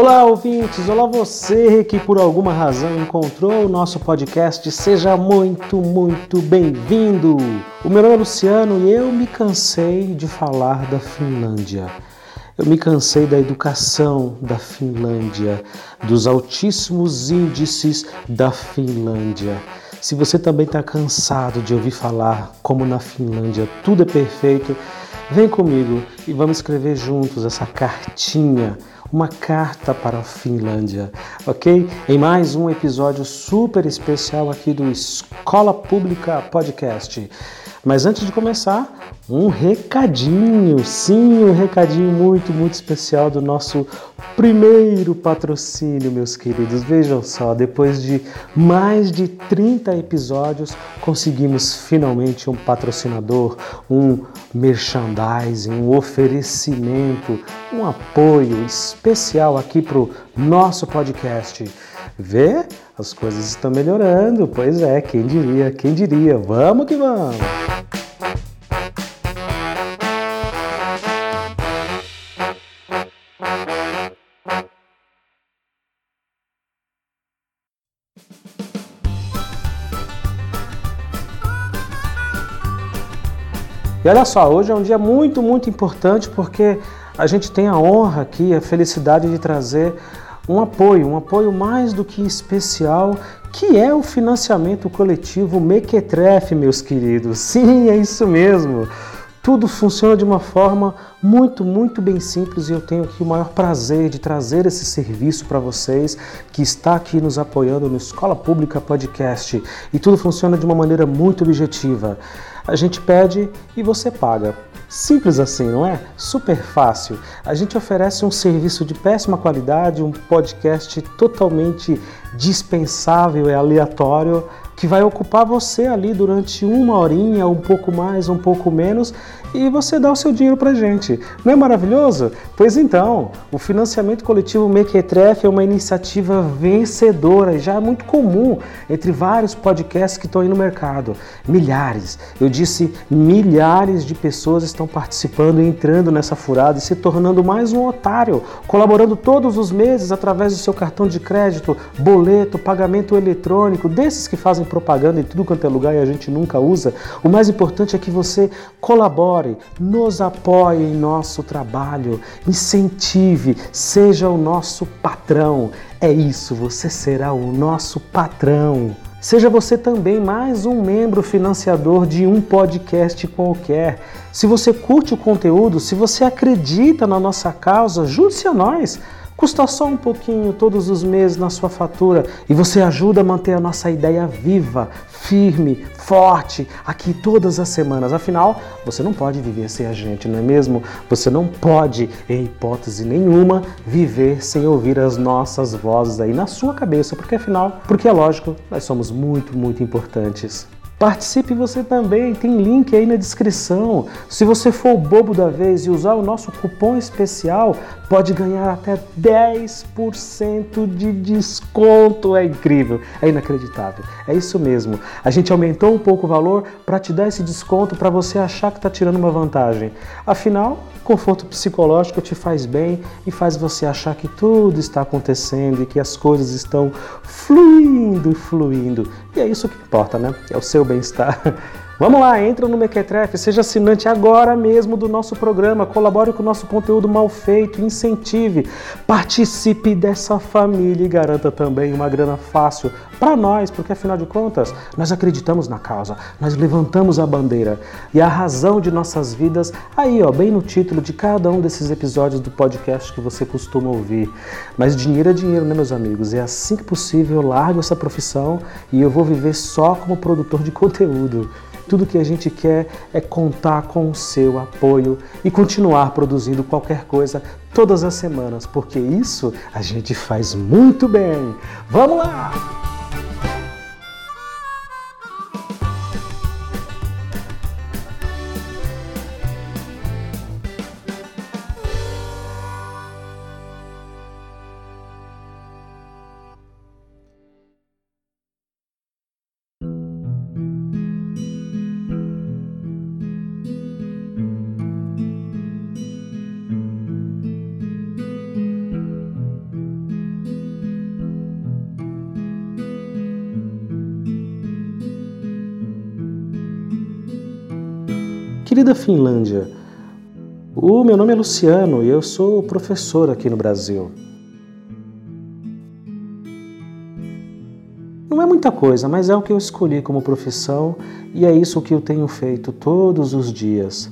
Olá, ouvintes! Olá, você que por alguma razão encontrou o nosso podcast. Seja muito, muito bem-vindo! O meu nome é Luciano e eu me cansei de falar da Finlândia. Eu me cansei da educação da Finlândia, dos altíssimos índices da Finlândia. Se você também está cansado de ouvir falar como na Finlândia tudo é perfeito, vem comigo e vamos escrever juntos essa cartinha uma carta para a Finlândia, ok? Em mais um episódio super especial aqui do Escola Pública Podcast. Mas antes de começar, um recadinho, sim, um recadinho muito, muito especial do nosso primeiro patrocínio, meus queridos. Vejam só, depois de mais de 30 episódios, conseguimos finalmente um patrocinador, um merchandising, um oferecimento, um apoio especial aqui para o nosso podcast. Vê? As coisas estão melhorando, pois é, quem diria, quem diria. Vamos que vamos! E olha só, hoje é um dia muito, muito importante porque a gente tem a honra aqui, a felicidade de trazer um apoio, um apoio mais do que especial, que é o financiamento coletivo Mequetrefe, meus queridos. Sim, é isso mesmo. Tudo funciona de uma forma muito, muito bem simples e eu tenho aqui o maior prazer de trazer esse serviço para vocês que está aqui nos apoiando no Escola Pública Podcast. E tudo funciona de uma maneira muito objetiva. A gente pede e você paga. Simples assim, não é? Super fácil. A gente oferece um serviço de péssima qualidade, um podcast totalmente dispensável e aleatório que vai ocupar você ali durante uma horinha, um pouco mais, um pouco menos, e você dá o seu dinheiro pra gente. Não é maravilhoso? Pois então, o financiamento coletivo Mequetrefe é uma iniciativa vencedora e já é muito comum entre vários podcasts que estão aí no mercado. Milhares, eu disse milhares de pessoas estão participando e entrando nessa furada e se tornando mais um otário, colaborando todos os meses através do seu cartão de crédito, boleto, pagamento eletrônico, desses que fazem propaganda em tudo quanto é lugar e a gente nunca usa. O mais importante é que você colabore colabore, nos apoie em nosso trabalho, incentive, seja o nosso patrão. É isso, você será o nosso patrão. Seja você também mais um membro financiador de um podcast qualquer. Se você curte o conteúdo, se você acredita na nossa causa, junte-se a nós. Custa só um pouquinho todos os meses na sua fatura e você ajuda a manter a nossa ideia viva, firme, forte aqui todas as semanas. Afinal, você não pode viver sem a gente, não é mesmo? Você não pode, em hipótese nenhuma, viver sem ouvir as nossas vozes aí na sua cabeça, porque afinal, porque é lógico, nós somos muito, muito importantes. Participe você também, tem link aí na descrição. Se você for o bobo da vez e usar o nosso cupom especial, pode ganhar até 10% de desconto. É incrível, é inacreditável. É isso mesmo. A gente aumentou um pouco o valor para te dar esse desconto para você achar que está tirando uma vantagem. Afinal, conforto psicológico te faz bem e faz você achar que tudo está acontecendo e que as coisas estão fluindo, fluindo. E é isso que importa, né? É o seu bem-estar. Vamos lá, entra no Mequetrefe, seja assinante agora mesmo do nosso programa, colabore com o nosso conteúdo mal feito, incentive, participe dessa família e garanta também uma grana fácil para nós, porque afinal de contas, nós acreditamos na causa, nós levantamos a bandeira e a razão de nossas vidas, aí ó, bem no título de cada um desses episódios do podcast que você costuma ouvir. Mas dinheiro é dinheiro, né, meus amigos? É assim que possível eu largo essa profissão e eu vou viver só como produtor de conteúdo. Tudo que a gente quer é contar com o seu apoio e continuar produzindo qualquer coisa todas as semanas, porque isso a gente faz muito bem. Vamos lá! Querida Finlândia, o meu nome é Luciano e eu sou professor aqui no Brasil. Não é muita coisa, mas é o que eu escolhi como profissão e é isso que eu tenho feito todos os dias.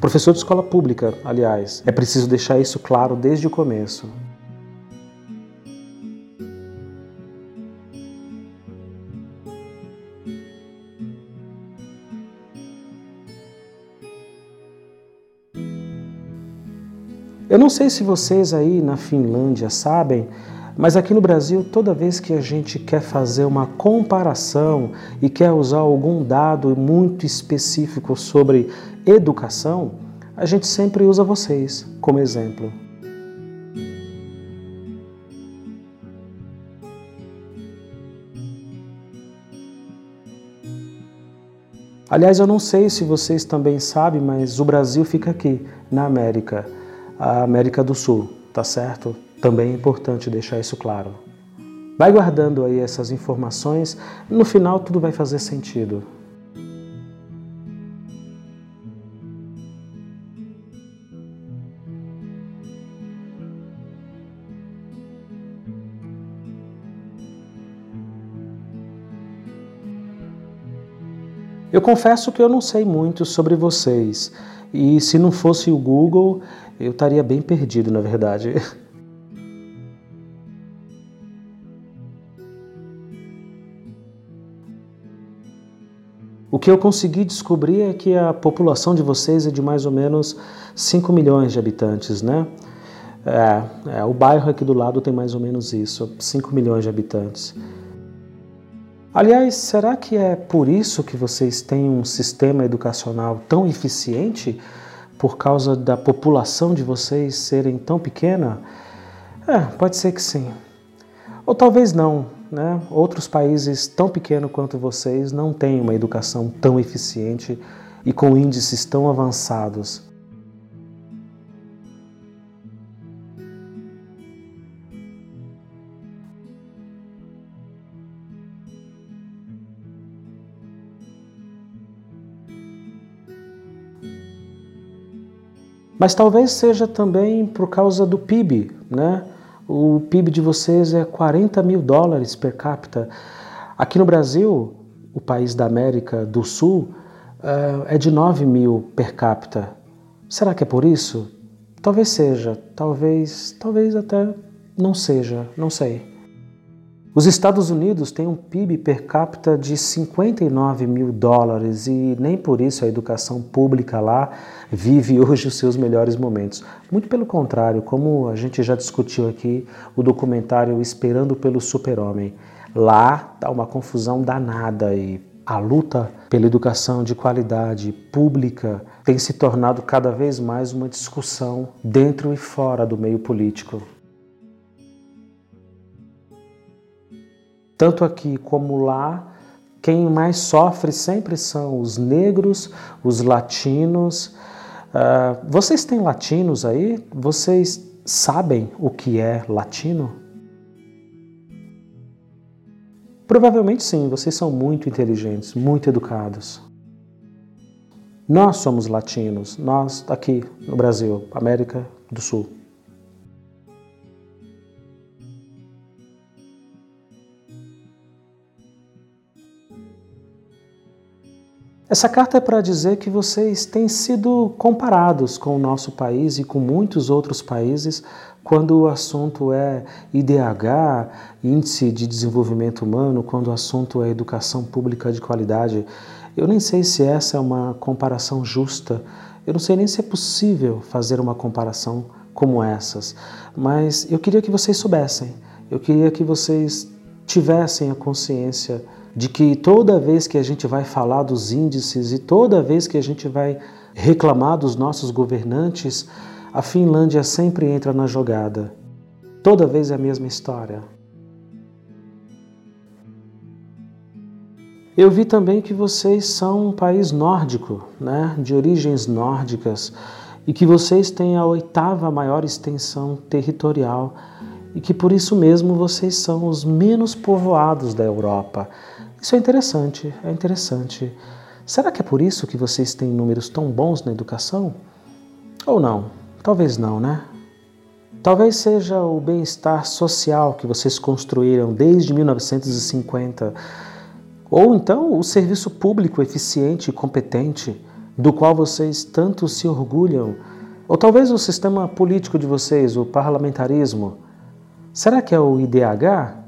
Professor de escola pública, aliás, é preciso deixar isso claro desde o começo. Eu não sei se vocês aí na Finlândia sabem, mas aqui no Brasil, toda vez que a gente quer fazer uma comparação e quer usar algum dado muito específico sobre educação, a gente sempre usa vocês como exemplo. Aliás, eu não sei se vocês também sabem, mas o Brasil fica aqui, na América a América do Sul, tá certo? Também é importante deixar isso claro. Vai guardando aí essas informações, no final tudo vai fazer sentido. Eu confesso que eu não sei muito sobre vocês, e se não fosse o Google, eu estaria bem perdido, na verdade. O que eu consegui descobrir é que a população de vocês é de mais ou menos 5 milhões de habitantes, né? É, é, o bairro aqui do lado tem mais ou menos isso, 5 milhões de habitantes. Aliás, será que é por isso que vocês têm um sistema educacional tão eficiente? por causa da população de vocês serem tão pequena? É, pode ser que sim. Ou talvez não, né? Outros países tão pequenos quanto vocês não têm uma educação tão eficiente e com índices tão avançados. Mas talvez seja também por causa do PIB, né? O PIB de vocês é 40 mil dólares per capita. Aqui no Brasil, o país da América do Sul, eh, é de 9 mil per capita. Será que é por isso? Talvez seja, talvez, talvez até não seja, não sei. Os Estados Unidos têm um PIB per capita de 59 mil dólares e nem por isso a educação pública lá vive hoje os seus melhores momentos. Muito pelo contrário, como a gente já discutiu aqui, o documentário Esperando pelo Super-Homem. Lá está uma confusão danada e a luta pela educação de qualidade pública tem se tornado cada vez mais uma discussão dentro e fora do meio político. Tanto aqui como lá, quem mais sofre sempre são os negros, os latinos. Uh, vocês têm latinos aí? Vocês sabem o que é latino? Provavelmente sim, vocês são muito inteligentes, muito educados. Nós somos latinos, nós aqui no Brasil, América do Sul. Essa carta é para dizer que vocês têm sido comparados com o nosso país e com muitos outros países quando o assunto é IDH, Índice de Desenvolvimento Humano, quando o assunto é educação pública de qualidade. Eu nem sei se essa é uma comparação justa, eu não sei nem se é possível fazer uma comparação como essas, mas eu queria que vocês soubessem, eu queria que vocês tivessem a consciência de que toda vez que a gente vai falar dos índices e toda vez que a gente vai reclamar dos nossos governantes, a Finlândia sempre entra na jogada. Toda vez é a mesma história. Eu vi também que vocês são um país nórdico, né, de origens nórdicas, e que vocês têm a oitava maior extensão territorial e que por isso mesmo vocês são os menos povoados da Europa. Isso é interessante, é interessante. Será que é por isso que vocês têm números tão bons na educação? Ou não? Talvez não, né? Talvez seja o bem-estar social que vocês construíram desde 1950, ou então o serviço público eficiente e competente, do qual vocês tanto se orgulham, ou talvez o sistema político de vocês, o parlamentarismo. Será que é o IDH?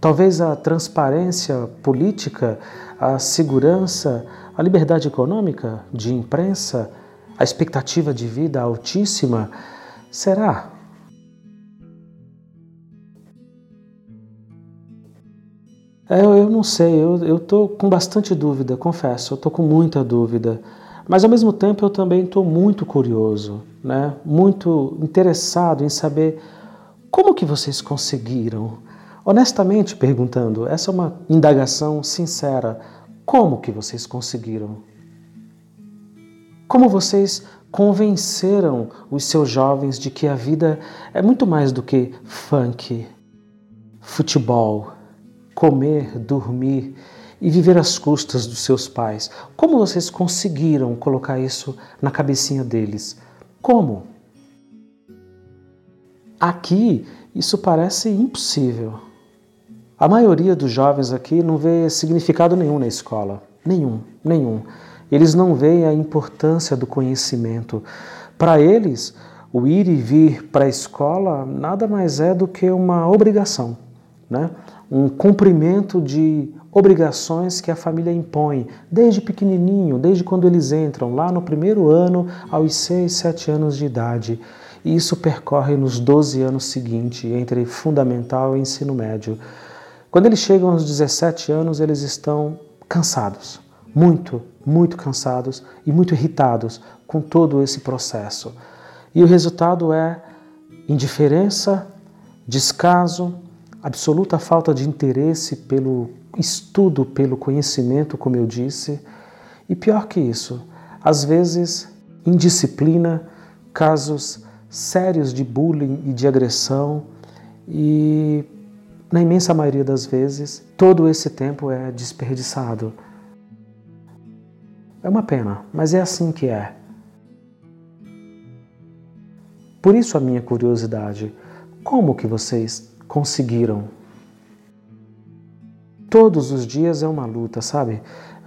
Talvez a transparência política, a segurança, a liberdade econômica de imprensa, a expectativa de vida altíssima. Será? É, eu, não sei, eu estou com bastante dúvida, confesso, eu estou com muita dúvida. Mas ao mesmo tempo eu também estou muito curioso, né? muito interessado em saber como que vocês conseguiram Honestamente perguntando, essa é uma indagação sincera. Como que vocês conseguiram? Como vocês convenceram os seus jovens de que a vida é muito mais do que funk, futebol, comer, dormir e viver às custas dos seus pais? Como vocês conseguiram colocar isso na cabecinha deles? Como? Aqui, isso parece impossível. A maioria dos jovens aqui não vê significado nenhum na escola. Nenhum, nenhum. Eles não veem a importância do conhecimento. Para eles, o ir e vir para a escola nada mais é do que uma obrigação, né? um cumprimento de obrigações que a família impõe desde pequenininho, desde quando eles entram, lá no primeiro ano, aos 6, 7 anos de idade. E isso percorre nos 12 anos seguintes, entre fundamental e ensino médio. Quando eles chegam aos 17 anos, eles estão cansados, muito, muito cansados e muito irritados com todo esse processo. E o resultado é indiferença, descaso, absoluta falta de interesse pelo estudo, pelo conhecimento, como eu disse, e pior que isso, às vezes indisciplina, casos sérios de bullying e de agressão e na imensa maioria das vezes, todo esse tempo é desperdiçado. É uma pena, mas é assim que é. Por isso a minha curiosidade, como que vocês conseguiram? Todos os dias é uma luta, sabe?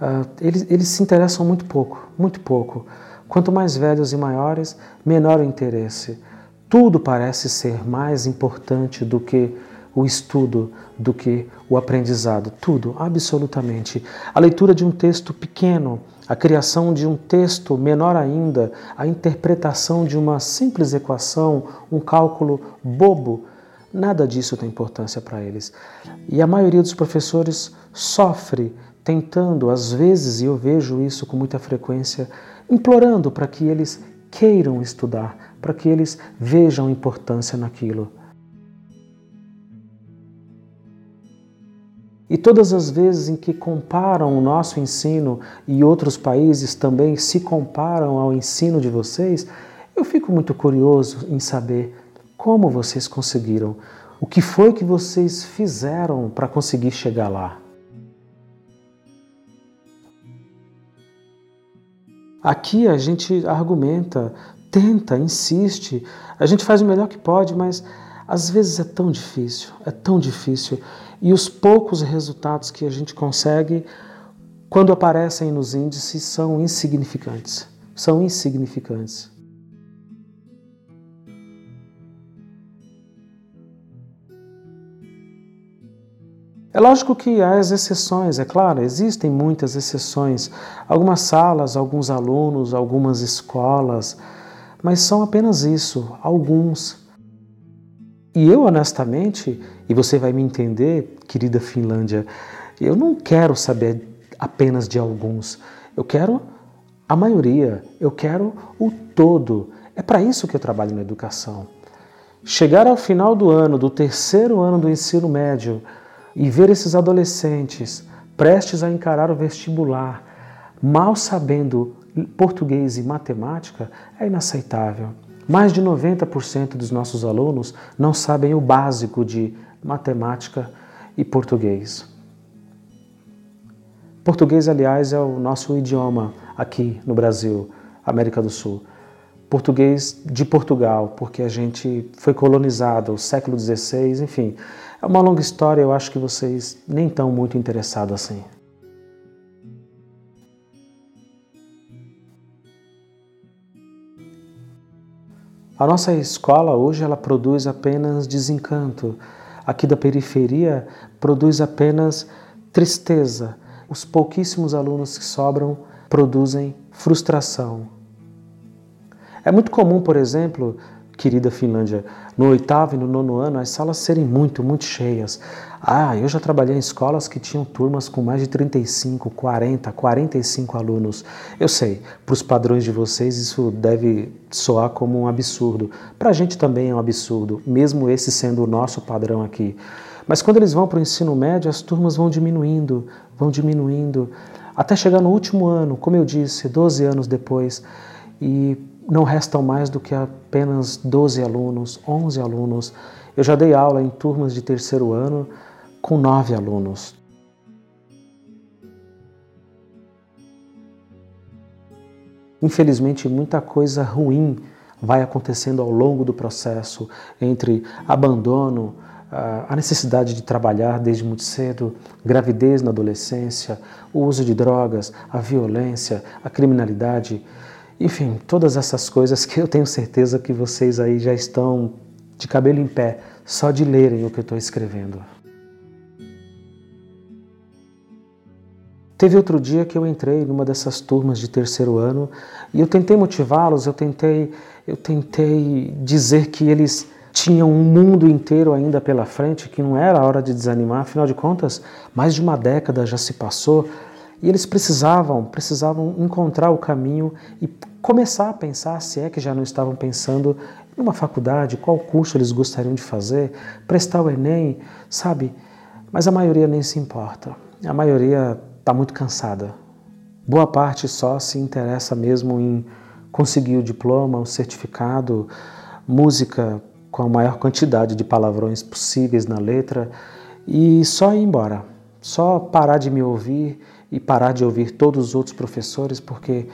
Uh, eles, eles se interessam muito pouco, muito pouco. Quanto mais velhos e maiores, menor o interesse. Tudo parece ser mais importante do que o estudo do que o aprendizado. Tudo, absolutamente. A leitura de um texto pequeno, a criação de um texto menor ainda, a interpretação de uma simples equação, um cálculo bobo, nada disso tem importância para eles. E a maioria dos professores sofre tentando, às vezes, e eu vejo isso com muita frequência, implorando para que eles queiram estudar, para que eles vejam importância naquilo. E todas as vezes em que comparam o nosso ensino e outros países também se comparam ao ensino de vocês, eu fico muito curioso em saber como vocês conseguiram, o que foi que vocês fizeram para conseguir chegar lá. Aqui a gente argumenta, tenta, insiste, a gente faz o melhor que pode, mas às vezes é tão difícil, é tão difícil. E os poucos resultados que a gente consegue, quando aparecem nos índices, são insignificantes. São insignificantes. É lógico que há as exceções, é claro, existem muitas exceções. Algumas salas, alguns alunos, algumas escolas, mas são apenas isso, alguns. E eu, honestamente, e você vai me entender, querida Finlândia, eu não quero saber apenas de alguns. Eu quero a maioria, eu quero o todo. É para isso que eu trabalho na educação. Chegar ao final do ano, do terceiro ano do ensino médio, e ver esses adolescentes prestes a encarar o vestibular, mal sabendo português e matemática, é inaceitável. Mais de 90% dos nossos alunos não sabem o básico de matemática e português. Português, aliás, é o nosso idioma aqui no Brasil, América do Sul. Português de Portugal, porque a gente foi colonizado, século XVI, enfim. É uma longa história, eu acho que vocês nem estão muito interessados assim. A nossa escola hoje ela produz apenas desencanto. Aqui da periferia produz apenas tristeza. Os pouquíssimos alunos que sobram produzem frustração. É muito comum, por exemplo, querida Finlândia, no oitavo e no nono ano as salas serem muito, muito cheias. Ah, eu já trabalhei em escolas que tinham turmas com mais de 35, 40, 45 alunos. Eu sei, para os padrões de vocês isso deve soar como um absurdo. Para a gente também é um absurdo, mesmo esse sendo o nosso padrão aqui. Mas quando eles vão para o ensino médio, as turmas vão diminuindo, vão diminuindo, até chegar no último ano, como eu disse, 12 anos depois. E não restam mais do que apenas 12 alunos, 11 alunos. Eu já dei aula em turmas de terceiro ano com nove alunos. Infelizmente, muita coisa ruim vai acontecendo ao longo do processo entre abandono, a necessidade de trabalhar desde muito cedo, gravidez na adolescência, o uso de drogas, a violência, a criminalidade. Enfim, todas essas coisas que eu tenho certeza que vocês aí já estão de cabelo em pé só de lerem o que eu estou escrevendo. Teve outro dia que eu entrei numa dessas turmas de terceiro ano e eu tentei motivá-los, eu tentei, eu tentei dizer que eles tinham um mundo inteiro ainda pela frente, que não era hora de desanimar, afinal de contas, mais de uma década já se passou, e eles precisavam, precisavam encontrar o caminho e começar a pensar, se é que já não estavam pensando numa faculdade, qual curso eles gostariam de fazer, prestar o ENEM, sabe? Mas a maioria nem se importa. A maioria está muito cansada. Boa parte só se interessa mesmo em conseguir o diploma, o certificado, música com a maior quantidade de palavrões possíveis na letra e só ir embora. Só parar de me ouvir e parar de ouvir todos os outros professores, porque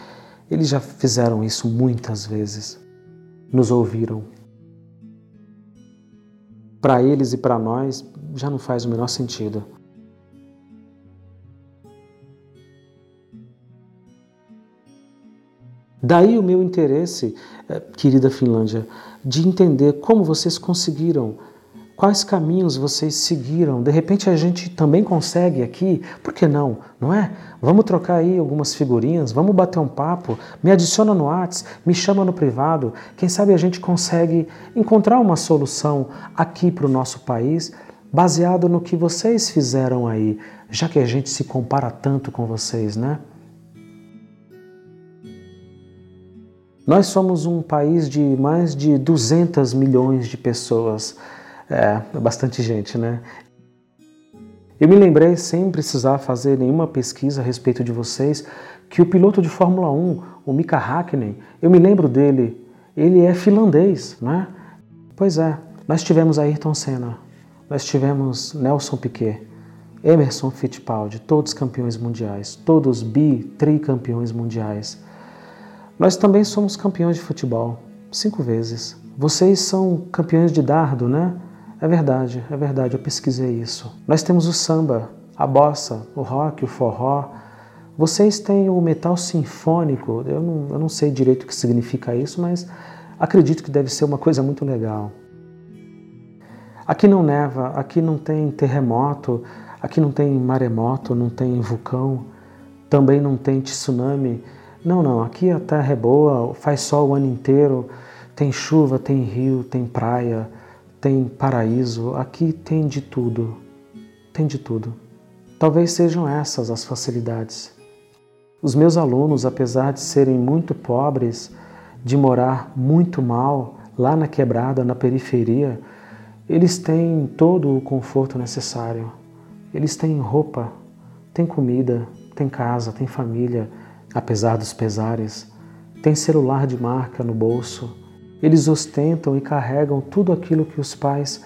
eles já fizeram isso muitas vezes. Nos ouviram. Para eles e para nós já não faz o menor sentido. Daí o meu interesse, eh, querida Finlândia, de entender como vocês conseguiram Quais caminhos vocês seguiram? De repente a gente também consegue aqui, por que não? Não é? Vamos trocar aí algumas figurinhas, vamos bater um papo, me adiciona no Whats, me chama no privado. Quem sabe a gente consegue encontrar uma solução aqui para o nosso país, baseado no que vocês fizeram aí, já que a gente se compara tanto com vocês, né? Nós somos um país de mais de 200 milhões de pessoas. É, é bastante gente, né? Eu me lembrei, sem precisar fazer nenhuma pesquisa a respeito de vocês, que o piloto de Fórmula 1, o Mika Hakkinen, eu me lembro dele, ele é finlandês, né? Pois é, nós tivemos Ayrton Senna, nós tivemos Nelson Piquet, Emerson Fittipaldi, todos campeões mundiais, todos bi, tricampeões mundiais. Nós também somos campeões de futebol, cinco vezes. Vocês são campeões de dardo, né? É verdade, é verdade, eu pesquisei isso. Nós temos o samba, a bossa, o rock, o forró. Vocês têm o metal sinfônico, eu não, eu não sei direito o que significa isso, mas acredito que deve ser uma coisa muito legal. Aqui não neva, aqui não tem terremoto, aqui não tem maremoto, não tem vulcão, também não tem tsunami. Não, não, aqui a terra é boa, faz sol o ano inteiro, tem chuva, tem rio, tem praia tem paraíso, aqui tem de tudo, tem de tudo. Talvez sejam essas as facilidades. Os meus alunos, apesar de serem muito pobres, de morar muito mal lá na quebrada, na periferia, eles têm todo o conforto necessário. Eles têm roupa, têm comida, têm casa, têm família, apesar dos pesares, têm celular de marca no bolso, eles ostentam e carregam tudo aquilo que os pais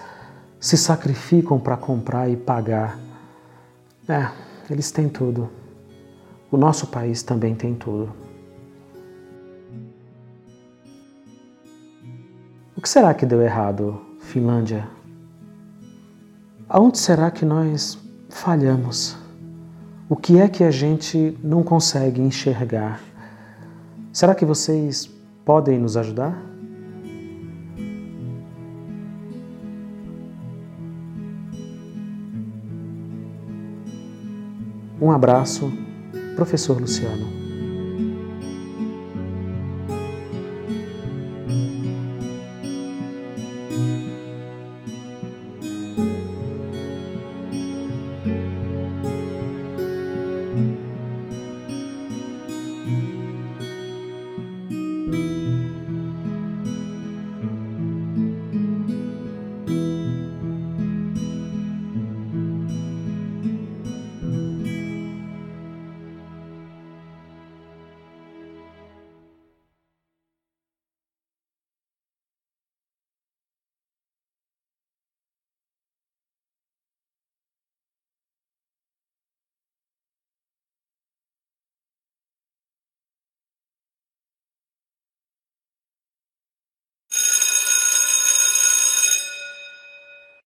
se sacrificam para comprar e pagar. É, eles têm tudo. o nosso país também tem tudo. O que será que deu errado, Finlândia? Aonde será que nós falhamos? O que é que a gente não consegue enxergar? Será que vocês podem nos ajudar? Um abraço, professor Luciano.